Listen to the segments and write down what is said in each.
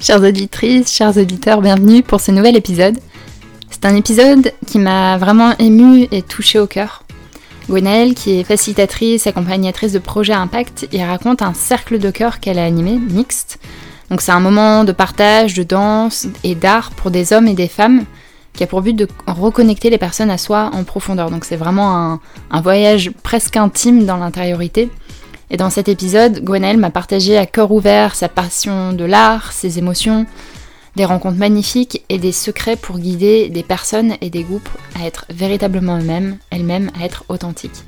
Chères auditrices, chers auditeurs, bienvenue pour ce nouvel épisode. C'est un épisode qui m'a vraiment ému et touché au cœur. Gwenaëlle, qui est facilitatrice, accompagnatrice de projets Impact, y raconte un cercle de cœur qu'elle a animé, mixte. Donc c'est un moment de partage, de danse et d'art pour des hommes et des femmes qui a pour but de reconnecter les personnes à soi en profondeur. Donc c'est vraiment un voyage presque intime dans l'intériorité et dans cet épisode, Gwenaëlle m'a partagé à cœur ouvert sa passion de l'art, ses émotions, des rencontres magnifiques et des secrets pour guider des personnes et des groupes à être véritablement eux-mêmes, elles-mêmes à être authentiques.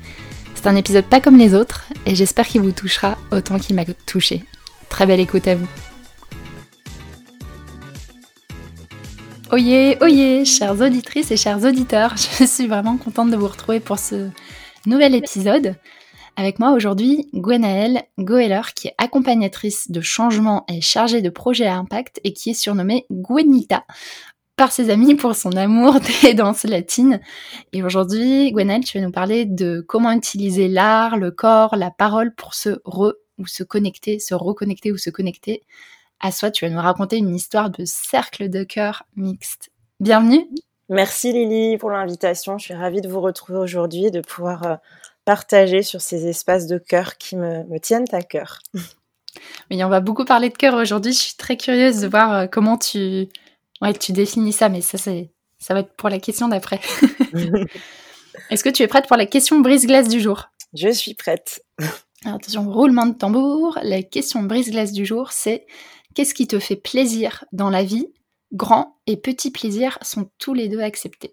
C'est un épisode pas comme les autres et j'espère qu'il vous touchera autant qu'il m'a touché. Très belle écoute à vous. Oyez, oyez, chères auditrices et chers auditeurs, je suis vraiment contente de vous retrouver pour ce nouvel épisode. Avec moi aujourd'hui, Gwenaëlle Goeller, qui est accompagnatrice de changement et chargée de projets à impact et qui est surnommée Gwenita par ses amis pour son amour des danses latines. Et aujourd'hui, Gwenaëlle, tu vas nous parler de comment utiliser l'art, le corps, la parole pour se re ou se connecter, se reconnecter ou se connecter à soi. Tu vas nous raconter une histoire de cercle de cœur mixte. Bienvenue. Merci Lily pour l'invitation. Je suis ravie de vous retrouver aujourd'hui, de pouvoir euh, partager sur ces espaces de cœur qui me, me tiennent à cœur. Oui, on va beaucoup parler de cœur aujourd'hui. Je suis très curieuse de voir euh, comment tu, ouais, tu définis ça, mais ça, c'est, ça va être pour la question d'après. Est-ce que tu es prête pour la question brise-glace du jour? Je suis prête. attention, roulement de tambour. La question brise-glace du jour, c'est qu'est-ce qui te fait plaisir dans la vie? Grand et petit plaisir sont tous les deux acceptés.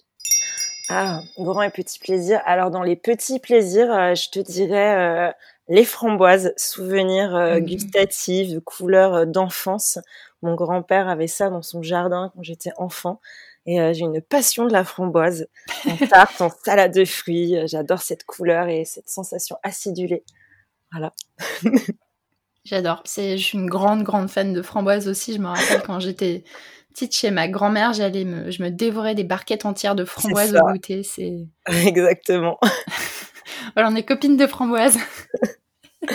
Ah, grand et petit plaisir. Alors dans les petits plaisirs, euh, je te dirais euh, les framboises, souvenirs euh, mmh. gustatifs, de couleurs d'enfance. Mon grand-père avait ça dans son jardin quand j'étais enfant. Et j'ai une passion de la framboise, en tarte, en salade de fruits. J'adore cette couleur et cette sensation acidulée. Voilà. J'adore. C'est, je suis une grande, grande fan de framboises aussi. Je me rappelle quand j'étais petite chez ma grand-mère, j'allais me, je me dévorais des barquettes entières de framboises au goûter. C'est exactement. voilà, on est copines de framboises.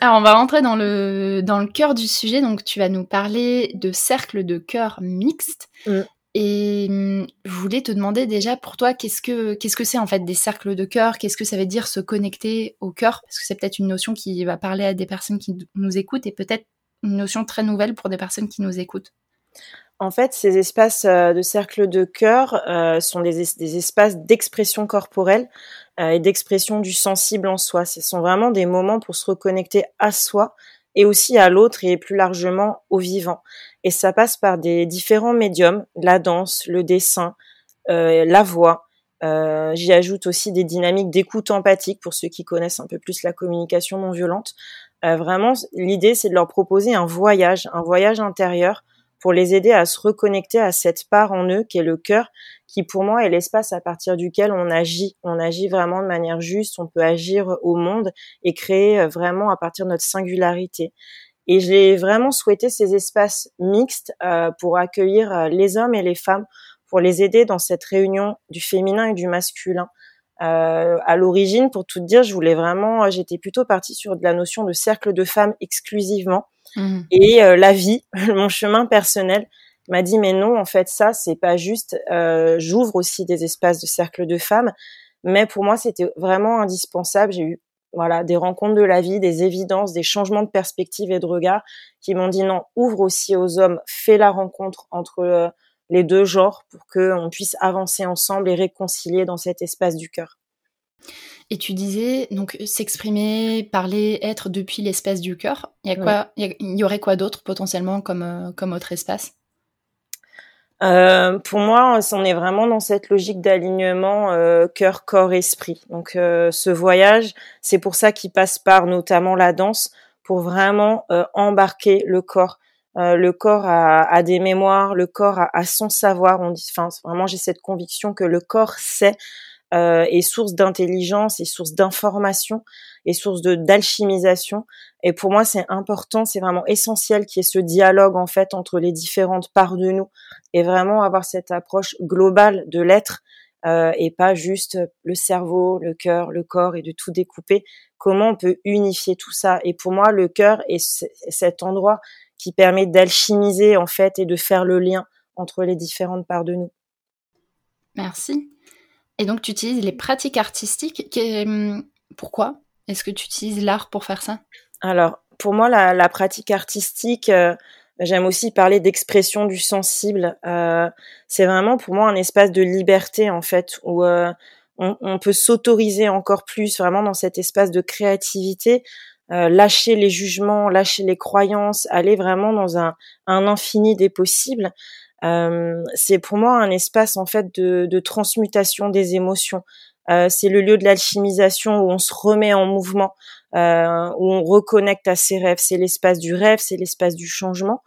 Alors, on va rentrer dans le, dans le cœur du sujet. Donc, tu vas nous parler de cercle de cœur mixte. Mm. Et hum, je voulais te demander déjà pour toi, qu'est-ce que qu'est-ce que c'est en fait des cercles de cœur? Qu'est-ce que ça veut dire se connecter au cœur? Parce que c'est peut-être une notion qui va parler à des personnes qui nous écoutent et peut-être une notion très nouvelle pour des personnes qui nous écoutent. En fait, ces espaces euh, de cercle de cœur euh, sont des, espaces d'expression corporelle euh, et d'expression du sensible en soi. Ce sont vraiment des moments pour se reconnecter à soi et aussi à l'autre et plus largement au vivant. Et ça passe par des différents médiums, la danse, le dessin, la voix. J'y ajoute aussi des dynamiques d'écoute empathique pour ceux qui connaissent un peu plus la communication non violente. Vraiment, l'idée, c'est de leur proposer un voyage, un voyage intérieur pour les aider à se reconnecter à cette part en eux qui est le cœur, qui pour moi est l'espace à partir duquel on agit. On agit vraiment de manière juste, on peut agir au monde et créer euh, vraiment à partir de notre singularité. Et j'ai vraiment souhaité ces espaces mixtes euh, pour accueillir euh, les hommes et les femmes, pour les aider dans cette réunion du féminin et du masculin. Euh, à l'origine, pour tout dire, je voulais vraiment, j'étais plutôt partie sur de la notion de cercle de femmes exclusivement, Mmh. Et euh, la vie, mon chemin personnel m'a dit mais non, en fait ça c'est pas juste. Euh, J'ouvre aussi des espaces de cercle de femmes, mais pour moi c'était vraiment indispensable. J'ai eu voilà des rencontres de la vie, des évidences, des changements de perspective et de regard qui m'ont dit non, ouvre aussi aux hommes, fais la rencontre entre euh, les deux genres pour qu'on puisse avancer ensemble et réconcilier dans cet espace du cœur. Et tu disais, donc, s'exprimer, parler, être depuis l'espace du cœur. Il y, a quoi, il y, aurait quoi d'autre potentiellement comme, euh, comme autre espace? Euh, pour moi, on est vraiment dans cette logique d'alignement euh, cœur, corps, esprit. Donc, ce voyage, c'est pour ça qu'il passe par notamment la danse, pour vraiment embarquer le corps. Le corps a, a, des mémoires, le corps a, a son savoir. On dit, enfin, vraiment, j'ai cette conviction que le corps sait euh, est source d'intelligence, et source d'information, et source de d'alchimisation. Et pour moi, c'est important, c'est vraiment essentiel qu'il y ait ce dialogue en fait entre les différentes parts de nous, et vraiment avoir cette approche globale de l'être. Euh, et pas juste le cerveau, le cœur, le corps et de tout découper. Comment on peut unifier tout ça? Et pour moi, le cœur est cet endroit qui permet d'alchimiser en fait et de faire le lien entre les différentes parts de nous. Merci. Et donc tu utilises les pratiques artistiques. Hum, pourquoi est-ce que tu utilises l'art pour faire ça? Alors pour moi la, pratique artistique, euh, j'aime aussi parler d'expression du sensible. Euh, c'est vraiment pour moi un espace de liberté en fait où euh, on, peut s'autoriser encore plus vraiment dans cet espace de créativité, euh, lâcher les jugements, lâcher les croyances, aller vraiment dans un, un infini des possibles. Euh, c'est pour moi un espace en fait de, de transmutation des émotions. Euh, c'est le lieu de l'alchimisation où on se remet en mouvement, euh, où on reconnecte à ses rêves. C'est l'espace du rêve, c'est l'espace du changement.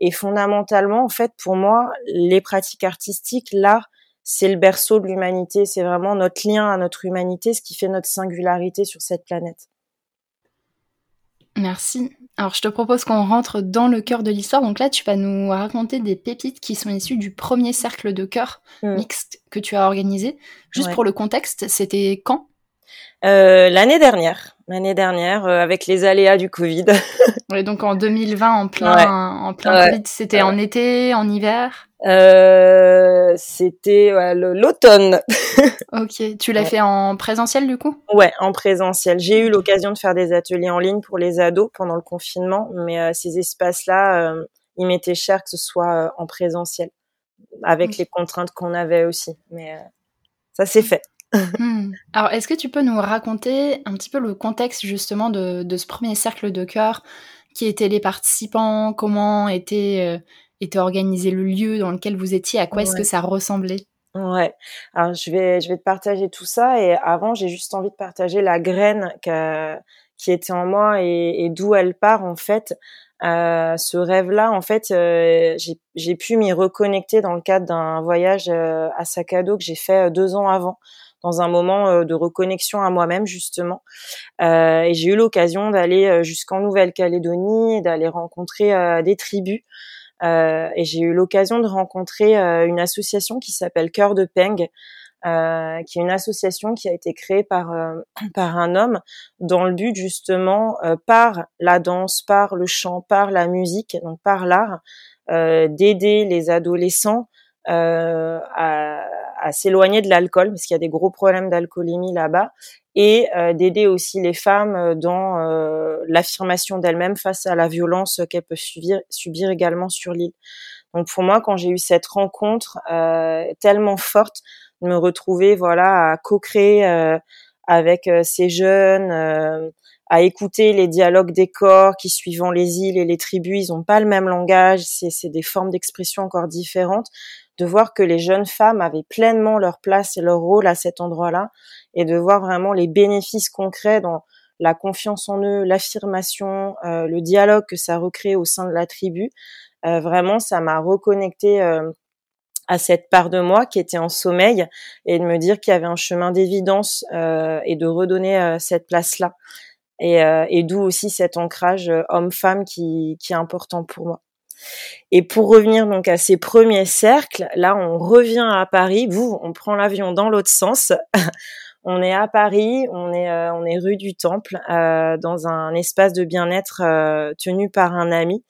Et fondamentalement, en fait, pour moi, les pratiques artistiques, l'art, c'est le berceau de l'humanité, c'est vraiment notre lien à notre humanité, ce qui fait notre singularité sur cette planète. Merci. Alors je te propose qu'on rentre dans le cœur de l'histoire. Donc là, tu vas nous raconter des pépites qui sont issues du premier cercle de cœur mm. mixte que tu as organisé. Juste pour le contexte, c'était quand? Euh, L'année dernière. L'année dernière, euh, avec les aléas du Covid. oui, donc en 2020, en plein, en plein Covid, c'était en été, en hiver? Euh, c'était l'automne. ok, tu l'as fait en présentiel du coup? Ouais, en présentiel. J'ai eu l'occasion de faire des ateliers en ligne pour les ados pendant le confinement, mais euh, ces espaces-là, euh, il m'était cher que ce soit en présentiel, avec les contraintes qu'on avait aussi. Mais ça s'est fait. Hmm. Alors, est-ce que tu peux nous raconter un petit peu le contexte justement de, de ce premier cercle de cœur? Qui étaient les participants? Comment était était organisé le lieu dans lequel vous étiez À quoi est-ce que ça ressemblait? Ouais. Alors je vais je vais te partager tout ça et avant j'ai juste envie de partager la graine qui était en moi et, d'où elle part en fait. Euh, ce rêve-là, en fait, euh, j'ai pu m'y reconnecter dans le cadre d'un voyage euh, à sac à dos que j'ai fait deux ans avant, dans un moment de reconnexion à moi-même justement. et j'ai eu l'occasion d'aller jusqu'en Nouvelle-Calédonie, d'aller rencontrer des tribus. Euh, et j'ai eu l'occasion de rencontrer euh, une association qui s'appelle Cœur de Peng, euh, qui est une association qui a été créée par par un homme dans le but justement par la danse, par le chant, par la musique, donc par l'art, d'aider les adolescents à, à s'éloigner de l'alcool parce qu'il y a des gros problèmes d'alcoolémie là-bas et euh, d'aider aussi les femmes euh, dans euh, l'affirmation d'elles-mêmes face à la violence qu'elles peuvent subir, subir également sur l'île. Donc pour moi, quand j'ai eu cette rencontre tellement forte, de me retrouver voilà à co-créer avec ces jeunes, à écouter les dialogues des corps qui suivant les îles et les tribus, ils n'ont pas le même langage, c'est des formes d'expression encore différentes de voir que les jeunes femmes avaient pleinement leur place et leur rôle à cet endroit-là, et de voir vraiment les bénéfices concrets dans la confiance en eux, l'affirmation, euh, le dialogue que ça recrée au sein de la tribu. Euh, vraiment, ça m'a reconnecté euh, à cette part de moi qui était en sommeil et de me dire qu'il y avait un chemin d'évidence et de redonner cette place-là. Et, et d'où aussi cet ancrage homme-femme qui est important pour moi. Et pour revenir donc à ces premiers cercles, là on revient à Paris, vous on prend l'avion dans l'autre sens. on est à Paris, on est euh, rue du Temple euh, dans un espace de bien-être euh, tenu par un ami.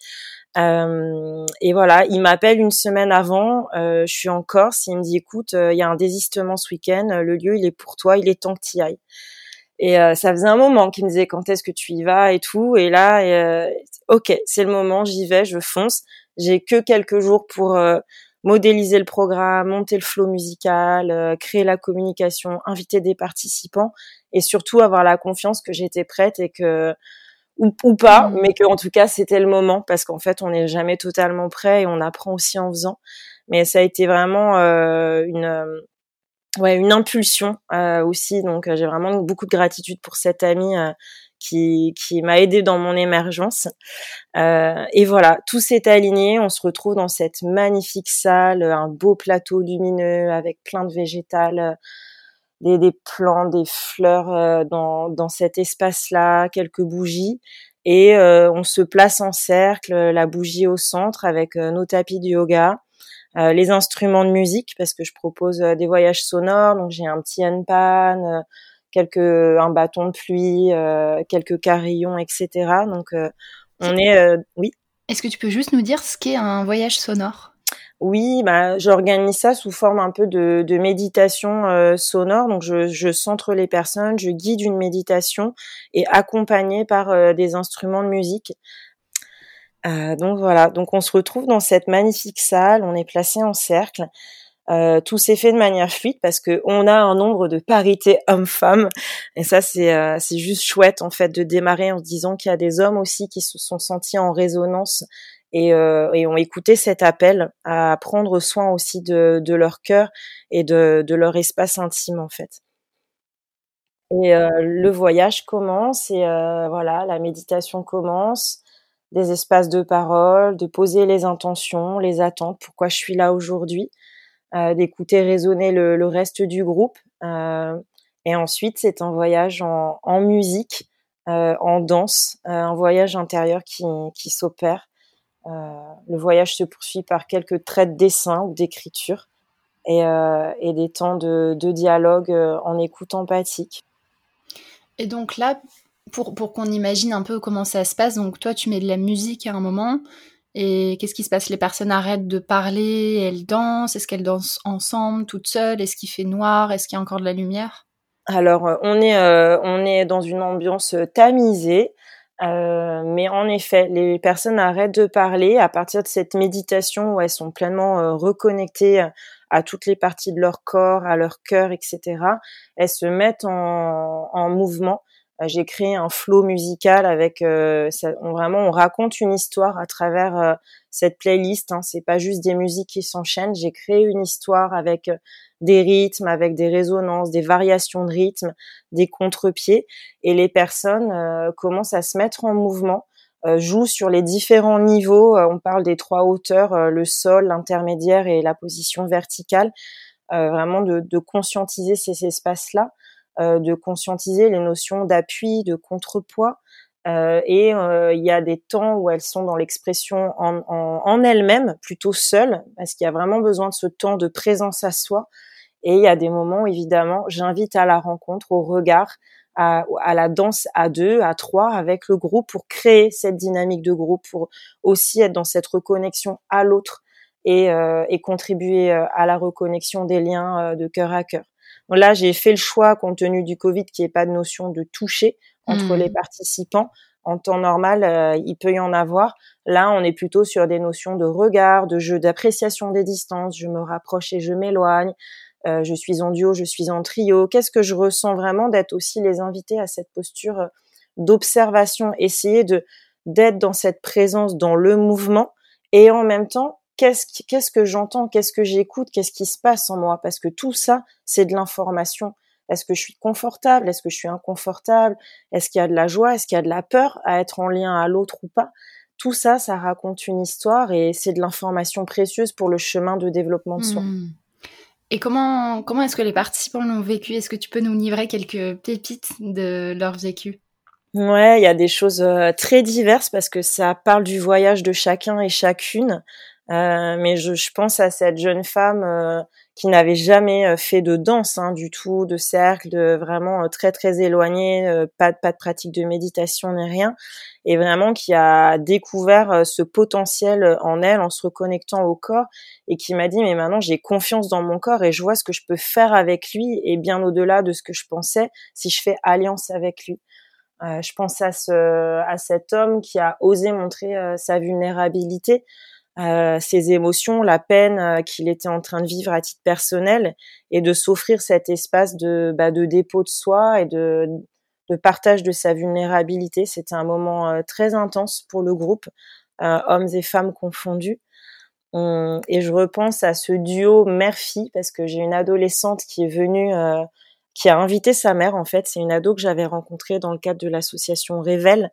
et voilà, il m'appelle une semaine avant, je suis en Corse, il me dit écoute, il y a un désistement ce week-end, le lieu il est pour toi, il est temps que tu ailles. Et ça faisait un moment qu'il me disait quand est-ce que tu y vas et tout. Et là, ok, c'est le moment, j'y vais, je fonce. J'ai que quelques jours pour euh, modéliser le programme, monter le flow musical, euh, créer la communication, inviter des participants et surtout avoir la confiance que j'étais prête et que ou, ou pas, mmh. mais que en tout cas c'était le moment parce qu'en fait on n'est jamais totalement prêt et on apprend aussi en faisant. Mais ça a été vraiment euh, une ouais une impulsion aussi donc j'ai vraiment beaucoup de gratitude pour cette amie qui, m'a aidé dans mon émergence. Euh, et voilà, tout s'est aligné. On se retrouve dans cette magnifique salle, un beau plateau lumineux avec plein de végétales, des, des plants, des fleurs euh, dans, dans cet espace-là, quelques bougies. Et euh, on se place en cercle, la bougie au centre avec nos tapis de yoga. Les instruments de musique parce que je propose des voyages sonores donc j'ai un petit handpan quelques un bâton de pluie, euh, quelques carillons, etc. Donc euh, on est euh, oui. Est-ce que tu peux juste nous dire ce qu'est un voyage sonore? Oui, bah, j'organise ça sous forme un peu de, méditation euh, sonore. Donc, je, centre les personnes, je guide une méditation et accompagnée par euh, des instruments de musique. Euh, donc voilà, donc on se retrouve dans cette magnifique salle, on est placé en cercle. Tout s'est fait de manière fluide parce que on a un nombre de parité homme-femme et ça c'est c'est juste chouette en fait de démarrer en se disant qu'il y a des hommes aussi qui se sont sentis en résonance euh, et, ont écouté cet appel à prendre soin aussi de, leur cœur et de, leur espace intime en fait. Et euh, le voyage commence et euh, voilà, la méditation commence, des espaces de parole, de poser les intentions, les attentes, pourquoi je suis là aujourd'hui, d'écouter résonner le, reste du groupe. et ensuite, c'est un voyage en, musique, en danse, un voyage intérieur qui s'opère euh, le voyage se poursuit par quelques traits de dessin ou d'écriture et, euh, des temps de, dialogue euh, en écoute empathique. Et donc là, pour, pour qu'on imagine un peu comment ça se passe, donc toi tu mets de la musique à un moment, et qu'est-ce qui se passe? Les personnes arrêtent de parler, elles dansent, est-ce qu'elles dansent ensemble, toutes seules, est-ce qu'il fait noir, est-ce qu'il y a encore de la lumière? Alors, on est, on est dans une ambiance tamisée. Euh, mais en effet, les personnes arrêtent de parler à partir de cette méditation où elles sont pleinement euh, reconnectées à toutes les parties de leur corps, à leur cœur, etc. Elles se mettent en, en mouvement. Euh, j'ai créé un flow musical avec ça, on, vraiment on raconte une histoire à travers cette playlist. Hein. C'est pas juste des musiques qui s'enchaînent. J'ai créé une histoire avec des rythmes, avec des résonances, des variations de rythme, des contre-pieds, et les personnes euh, commencent à se mettre en mouvement, euh, jouent sur les différents niveaux. Euh, on parle des trois hauteurs, le sol, l'intermédiaire et la position verticale. vraiment de, de, conscientiser ces espaces-là, de conscientiser les notions d'appui, de contrepoids. et il y a des temps où elles sont dans l'expression en, en, en elles-mêmes, plutôt seules, parce qu'il y a vraiment besoin de ce temps de présence à soi, et il y a des moments, évidemment, j'invite à la rencontre, au regard, à, la danse à deux, à trois avec le groupe pour créer cette dynamique de groupe, pour aussi être dans cette reconnexion à l'autre et, euh, contribuer euh, à la reconnexion des liens euh, de cœur à cœur. Là, j'ai fait le choix, compte tenu du Covid, qu'il n'y ait pas de notion de toucher entre les mmh. participants. En temps normal, il peut y en avoir. Là, on est plutôt sur des notions de regard, de jeu, d'appréciation des distances. Je me rapproche et je m'éloigne. Euh, je suis en duo, je suis en trio. Qu'est-ce que je ressens vraiment d'être aussi les invités à cette posture euh, d'observation, essayer de d'être dans cette présence, dans le mouvement, et en même temps, qu'est-ce qu'est-ce que j'entends, qu'est-ce que j'écoute, qu'est-ce qui se passe en moi, parce que tout ça, c'est de l'information. Est-ce que je suis confortable? Est-ce que je suis inconfortable? Est-ce qu'il y a de la joie? Est-ce qu'il y a de la peur à être en lien à l'autre ou pas? Tout ça, ça raconte une histoire et c'est de l'information précieuse pour le chemin de développement de soi. Mmh. Et comment, comment est-ce que les participants l'ont vécu? Est-ce que tu peux nous livrer quelques pépites de leur vécu? Ouais, il y a des choses euh, très diverses parce que ça parle du voyage de chacun et chacune. Euh, mais je, je, pense à cette jeune femme euh, qui n'avait jamais euh, fait de danse hein, du tout, de cercle, de vraiment très très éloignée, pas, pas de pratique de méditation ni rien, et vraiment qui a découvert ce potentiel en elle en se reconnectant au corps et qui m'a dit mais maintenant j'ai confiance dans mon corps et je vois ce que je peux faire avec lui et bien au-delà de ce que je pensais si je fais alliance avec lui. Euh, je pense à, ce, à cet homme qui a osé montrer sa vulnérabilité, euh, ses émotions, la peine euh, qu'il était en train de vivre à titre personnel, et de s'offrir cet espace de, bah, de dépôt de soi et de, de partage de sa vulnérabilité. C'était un moment euh, très intense pour le groupe, hommes et femmes confondus. et je repense à ce duo mère-fille parce que j'ai une adolescente qui est venue, qui a invité sa mère en fait. C'est une ado que j'avais rencontrée dans le cadre de l'association Révèle,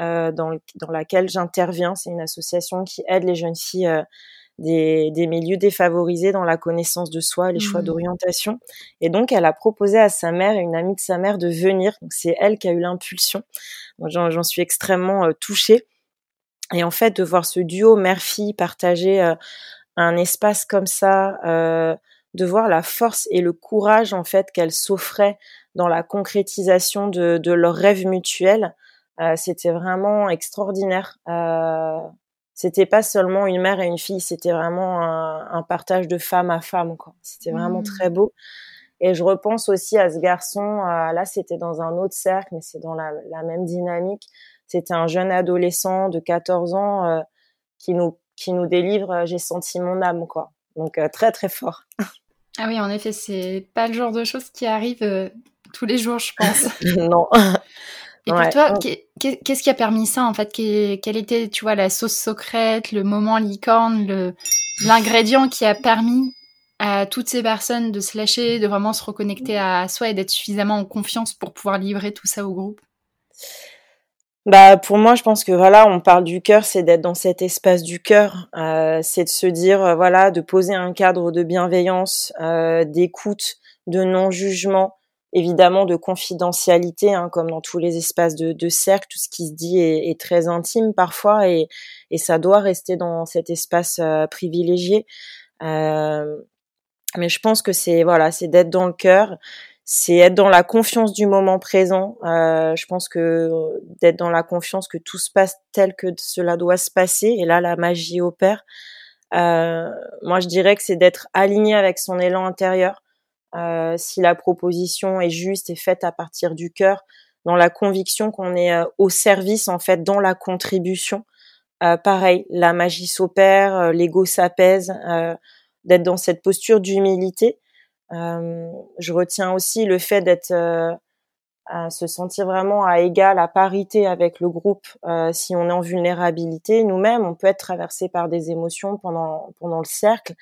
euh, dans, dans, laquelle j'interviens. C'est une association qui aide les jeunes filles euh, des, des, milieux défavorisés dans la connaissance de soi, les choix mmh. d'orientation. Et donc, elle a proposé à sa mère et une amie de sa mère de venir. Donc, c'est elle qui a eu l'impulsion. J'en suis extrêmement euh, touchée. Et en fait, de voir ce duo mère-fille partager un espace comme ça, de voir la force et le courage en fait qu'elles s'offraient dans la concrétisation de, de leurs rêves mutuels, euh, c'était vraiment extraordinaire. Euh, c'était pas seulement une mère et une fille, c'était vraiment un, partage de femme à femme. C'était vraiment mmh. très beau. Et je repense aussi à ce garçon. Euh, là, c'était dans un autre cercle, mais c'est dans la, même dynamique. C'était un jeune adolescent de 14 ans euh, qui nous qui nous délivre. Euh, J'ai senti mon âme, quoi. Donc très très fort. Ah oui, en effet, c'est pas le genre de choses qui arrivent tous les jours, je pense. non. Et pour toi, qu'est-ce qui a permis ça en fait? Quelle était, tu vois, la sauce secrète, le moment licorne, l'ingrédient qui a permis à toutes ces personnes de se lâcher, de vraiment se reconnecter à soi et d'être suffisamment en confiance pour pouvoir livrer tout ça au groupe? Bah pour moi, je pense que voilà, on parle du cœur, c'est d'être dans cet espace du cœur, euh, c'est de se dire euh, voilà, de poser un cadre de bienveillance, euh, d'écoute, de non jugement, évidemment de confidentialité, hein, comme dans tous les espaces de, de, cercle, tout ce qui se dit est, est très intime parfois et, et, ça doit rester dans cet espace euh, privilégié. Euh, mais je pense que c'est voilà, c'est d'être dans le cœur, c'est être dans la confiance du moment présent. Euh, je pense que d'être dans la confiance que tout se passe tel que cela doit se passer et là la magie opère. Euh, moi, je dirais que c'est d'être aligné avec son élan intérieur euh, si la proposition est juste et faite à partir du cœur, dans la conviction qu'on est euh, au service en fait, dans la contribution. Euh, pareil, la magie s'opère, l'ego s'apaise, d'être dans cette posture d'humilité. je retiens aussi le fait d'être à se sentir vraiment à égal, à parité avec le groupe. si on est en vulnérabilité, nous-mêmes, on peut être traversé par des émotions pendant pendant le cercle,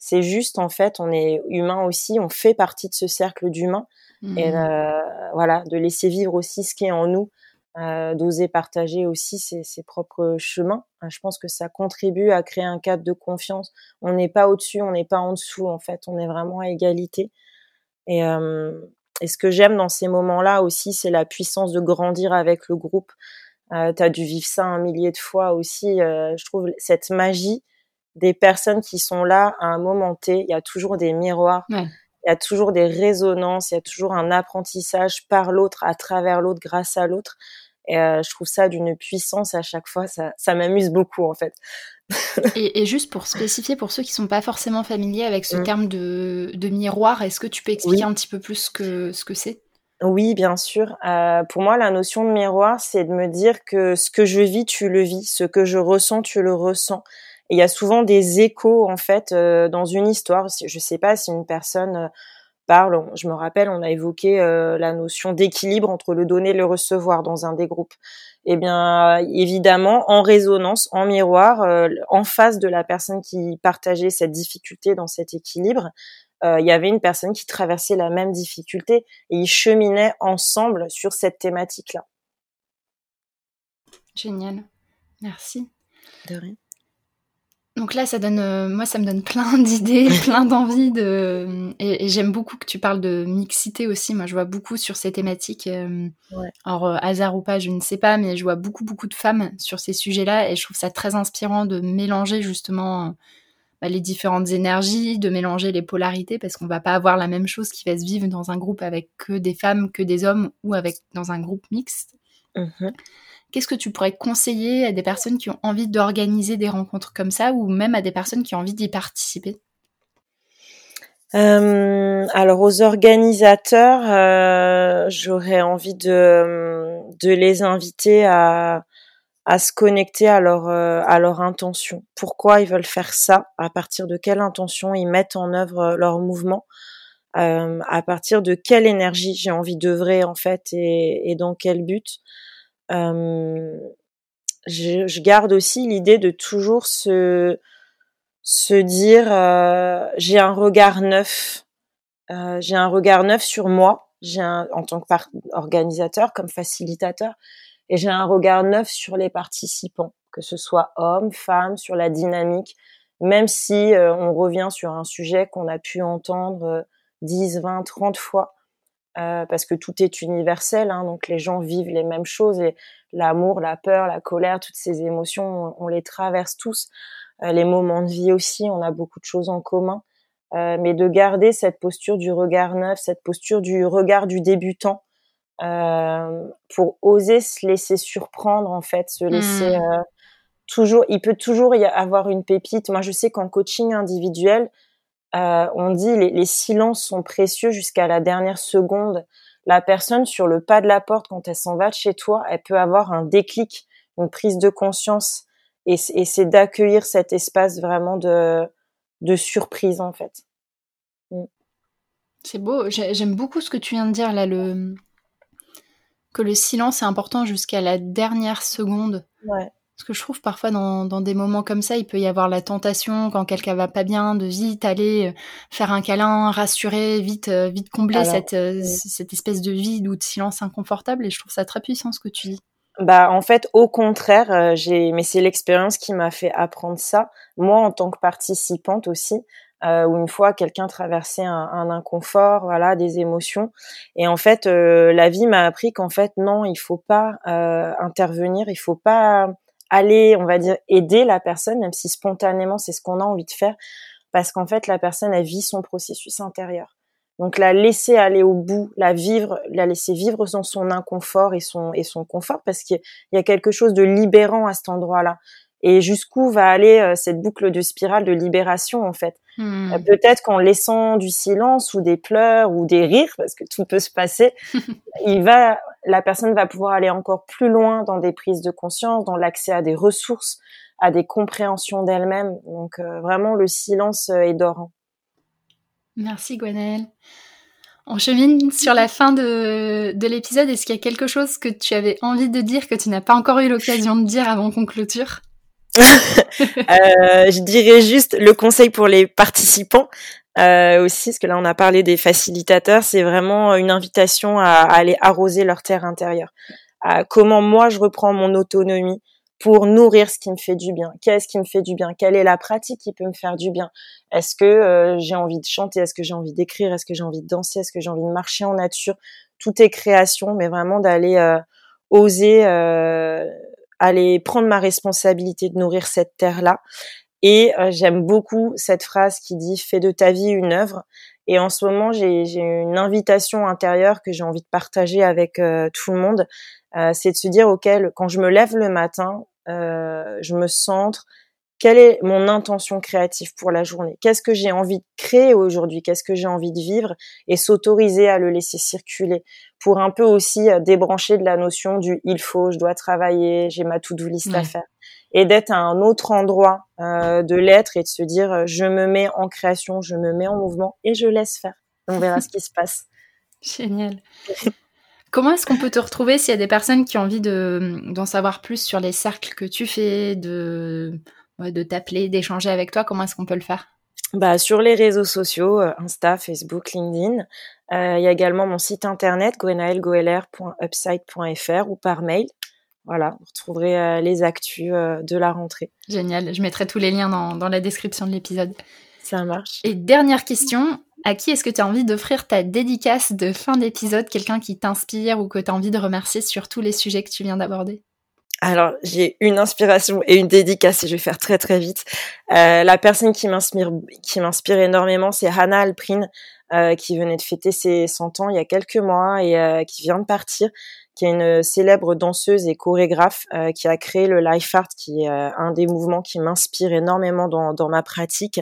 c'est juste en fait, on est humain aussi, on fait partie de ce cercle d'humains et mmh. euh, voilà, de laisser vivre aussi ce qui est en nous, euh, d'oser partager aussi ses, propres chemins. Euh, je pense que ça contribue à créer un cadre de confiance. On n'est pas au-dessus, on n'est pas en dessous en fait, on est vraiment à égalité. Et, et ce que j'aime dans ces moments-là aussi, c'est la puissance de grandir avec le groupe. Euh, tu as dû vivre ça un millier de fois aussi. je trouve cette magie des personnes qui sont là à un moment T. Il y a toujours des miroirs, il y a toujours des résonances, il y a toujours un apprentissage par l'autre, à travers l'autre, grâce à l'autre. Et euh, je trouve ça d'une puissance à chaque fois. Ça, ça m'amuse beaucoup en fait. et, juste pour spécifier pour ceux qui sont pas forcément familiers avec ce mmh. terme de, de miroir, est-ce que tu peux expliquer un petit peu plus ce que ce que c'est? Oui, bien sûr. Euh, pour moi, la notion de miroir, c'est de me dire que ce que je vis, tu le vis. Ce que je ressens, tu le ressens il y a souvent des échos en fait euh, dans une histoire. Je sais pas si une personne euh, parle. Je me rappelle, on a évoqué euh, la notion d'équilibre entre le donner et le recevoir dans un des groupes. Eh bien, évidemment, en résonance, en miroir, en face de la personne qui partageait cette difficulté dans cet équilibre, il y avait une personne qui traversait la même difficulté et ils cheminaient ensemble sur cette thématique-là. Génial. Merci. De rien. Donc là, ça donne, euh, moi, ça me donne plein d'idées, plein d'envies de, et, j'aime beaucoup que tu parles de mixité aussi. Moi, je vois beaucoup sur ces thématiques. Euh, alors euh, hasard ou pas, je ne sais pas, mais je vois beaucoup, beaucoup de femmes sur ces sujets-là, et je trouve ça très inspirant de mélanger justement bah, les différentes énergies, de mélanger les polarités, parce qu'on va pas avoir la même chose qui va se vivre dans un groupe avec que des femmes, que des hommes, ou avec dans un groupe mixte. Mmh Qu'est-ce que tu pourrais conseiller à des personnes qui ont envie d'organiser des rencontres comme ça ou même à des personnes qui ont envie d'y participer? Euh, alors aux organisateurs, euh, j'aurais envie de, les inviter à, se connecter à leur, euh, à leur intention. Pourquoi ils veulent faire ça? À partir de quelle intention ils mettent en œuvre leur mouvement? À partir de quelle énergie j'ai envie d'œuvrer en fait et, dans quel but? Je, je, garde aussi l'idée de toujours se se dire j'ai un regard neuf, j'ai un regard neuf sur moi, j'ai en tant que organisateur comme facilitateur, et j'ai un regard neuf sur les participants, que ce soit hommes, femmes, sur la dynamique, même si on revient sur un sujet qu'on a pu entendre 10, 20, 30 fois. Euh, parce que tout est universel, hein, donc les gens vivent les mêmes choses et l'amour, la peur, la colère, toutes ces émotions, on, les traverse tous. Euh, les moments de vie aussi, on a beaucoup de choses en commun, euh, mais de garder cette posture du regard neuf, cette posture du regard du débutant, pour oser se laisser surprendre en fait, se laisser mmh. toujours, il peut toujours y avoir une pépite. Moi, je sais qu'en coaching individuel, euh, on dit les, les silences sont précieux jusqu'à la dernière seconde. La personne sur le pas de la porte, quand elle s'en va de chez toi, elle peut avoir un déclic, une prise de conscience, et, et c'est d'accueillir cet espace vraiment de, de surprise en fait. Mm. C'est beau. J'aime beaucoup ce que tu viens de dire là, le que le silence est important jusqu'à la dernière seconde. Ouais. Parce que je trouve parfois dans, dans, des moments comme ça, il peut y avoir la tentation quand quelqu'un va pas bien de vite aller euh, faire un câlin, rassurer, vite euh, vite combler cette, euh, cette espèce de vide ou de silence inconfortable. Et je trouve ça très puissant ce que tu dis. Bah en fait au contraire, j'ai mais c'est l'expérience qui m'a fait apprendre ça. Moi en tant que participante aussi, euh, où une fois quelqu'un traversait un, un, inconfort, voilà, des émotions. Et en fait, euh, la vie m'a appris qu'en fait, non, il faut pas euh, intervenir, il faut pas aller, on va dire, aider la personne, même si spontanément c'est ce qu'on a envie de faire, parce qu'en fait, la personne elle vit son processus intérieur. Donc la laisser aller au bout, la vivre, la laisser vivre dans son inconfort et son et son confort, parce qu'il y a quelque chose de libérant à cet endroit-là et jusqu'où va aller euh, cette boucle de spirale de libération en fait? Hmm. Euh, peut-être qu'en laissant du silence ou des pleurs ou des rires, parce que tout peut se passer, il va, la personne va pouvoir aller encore plus loin dans des prises de conscience, dans l'accès à des ressources, à des compréhensions d'elle-même. Donc euh, vraiment, le silence est dorant. Merci Gwenaëlle. On chemine sur la fin de, de l'épisode. Est-ce qu'il y a quelque chose que tu avais envie de dire que tu n'as pas encore eu l'occasion de dire avant qu'on clôture? euh, je dirais juste le conseil pour les participants euh, aussi, parce que là on a parlé des facilitateurs, c'est vraiment une invitation à, aller arroser leur terre intérieure. À comment moi je reprends mon autonomie pour nourrir ce qui me fait du bien. Qu'est-ce qui me fait du bien? Quelle est la pratique qui peut me faire du bien? Est-ce que euh, j'ai envie de chanter? Est-ce que j'ai envie d'écrire? Est-ce que j'ai envie de danser? Est-ce que j'ai envie de marcher en nature? Tout est création, mais vraiment d'aller euh, oser aller prendre ma responsabilité de nourrir cette terre-là. Et euh, j'aime beaucoup cette phrase qui dit fais de ta vie une œuvre. Et en ce moment, j'ai une invitation intérieure que j'ai envie de partager avec euh, tout le monde. Euh, c'est de se dire, ok, quand je me lève le matin, je me centre, quelle est mon intention créative pour la journée? Qu'est-ce que j'ai envie de créer aujourd'hui? Qu'est-ce que j'ai envie de vivre? Et s'autoriser à le laisser circuler pour un peu aussi euh, débrancher de la notion du il faut, je dois travailler, j'ai ma to-do list à faire et d'être à un autre endroit euh, de l'être et de se dire euh, je me mets en création, je me mets en mouvement et je laisse faire. On verra ce qui se passe. Génial. Comment est-ce qu'on peut te retrouver s'il y a des personnes qui ont envie de d'en savoir plus sur les cercles que tu fais, de de t'appeler, d'échanger avec toi, comment est-ce qu'on peut le faire? Bah, sur les réseaux sociaux, euh, Insta, Facebook, LinkedIn. Euh, il y a également mon site internet, gwenaelgoeller.upside.fr ou par mail. Voilà, vous retrouverez euh, les actus de la rentrée. Génial, je mettrai tous les liens dans, dans la description de l'épisode. Ça marche. Et dernière question, à qui est-ce que tu as envie d'offrir ta dédicace de fin d'épisode, quelqu'un qui t'inspire ou que tu as envie de remercier sur tous les sujets que tu viens d'aborder? Alors, j'ai une inspiration et une dédicace, et je vais faire très très vite. Euh, la personne qui m'inspire, qui m'inspire énormément, c'est Hannah Alprin, euh, qui venait de fêter ses 100 ans il y a quelques mois et euh, qui vient de partir, qui est une célèbre danseuse et chorégraphe euh, qui a créé le life art, qui est euh, un des mouvements qui m'inspire énormément dans, ma pratique.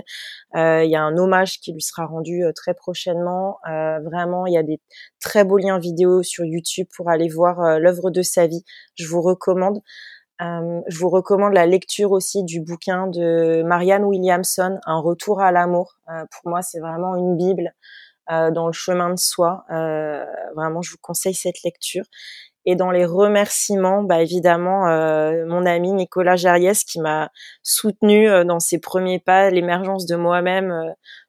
Il y a un hommage qui lui sera rendu très prochainement. vraiment, il y a des très beaux liens vidéo sur YouTube pour aller voir l'œuvre de sa vie. Je vous recommande. Euh, je vous recommande la lecture aussi du bouquin de Marianne Williamson, Un retour à l'amour. Euh, pour moi, c'est vraiment une bible euh, dans le chemin de soi. vraiment, je vous conseille cette lecture. Et dans les remerciements, bah évidemment, mon ami Nicolas Jarriès qui m'a soutenu dans ses premiers pas, l'émergence de moi-même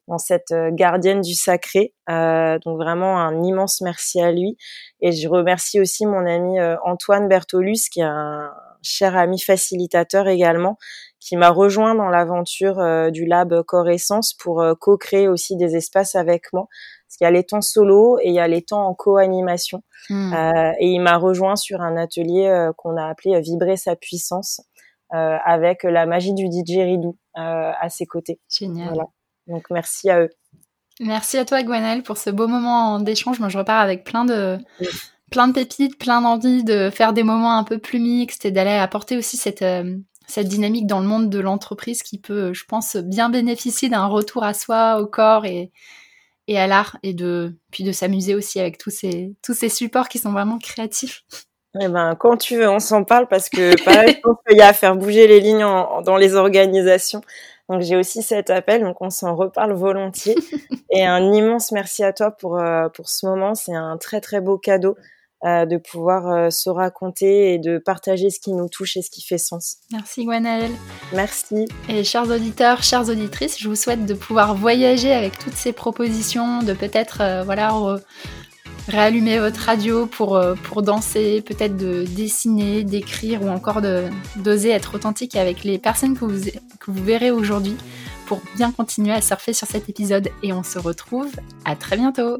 dans cette gardienne du sacré. donc vraiment un immense merci à lui. Et je remercie aussi mon ami Antoine Bertolus qui est un cher ami facilitateur également, qui m'a rejoint dans l'aventure euh, du lab Corps Essence pour euh, co-créer aussi des espaces avec moi. Parce qu'il y a les temps solo et il y a les temps en co-animation. Hmm. Euh, et il m'a rejoint sur un atelier qu'on a appelé Vibrer sa puissance avec la magie du DJ Ridou à ses côtés. Génial. Donc merci à eux. Merci à toi Gwenelle pour ce beau moment d'échange. Moi je repars avec plein de plein de pépites, plein d'envie de faire des moments un peu plus mixtes et d'aller apporter aussi cette, euh, cette dynamique dans le monde de l'entreprise qui peut, je pense, bien bénéficier d'un retour à soi, au corps et, et à l'art, et de puis de s'amuser aussi avec tous ces tous ces supports qui sont vraiment créatifs. Eh ben, quand tu veux, on s'en parle parce que pareil, je pense qu'il y a à faire bouger les lignes dans les organisations. Donc j'ai aussi cet appel, donc on s'en reparle volontiers. Et un immense merci à toi pour euh, pour ce moment. C'est un très très beau cadeau de pouvoir euh, se raconter et de partager ce qui nous touche et ce qui fait sens. Merci Gwenaëlle. Merci. Et chers auditeurs, chères auditrices, je vous souhaite de pouvoir voyager avec toutes ces propositions, de peut-être voilà réallumer votre radio pour, euh, pour danser, peut-être de dessiner, d'écrire ou encore d'oser être authentique avec les personnes que vous, que vous verrez aujourd'hui pour bien continuer à surfer sur cet épisode. Et on se retrouve à très bientôt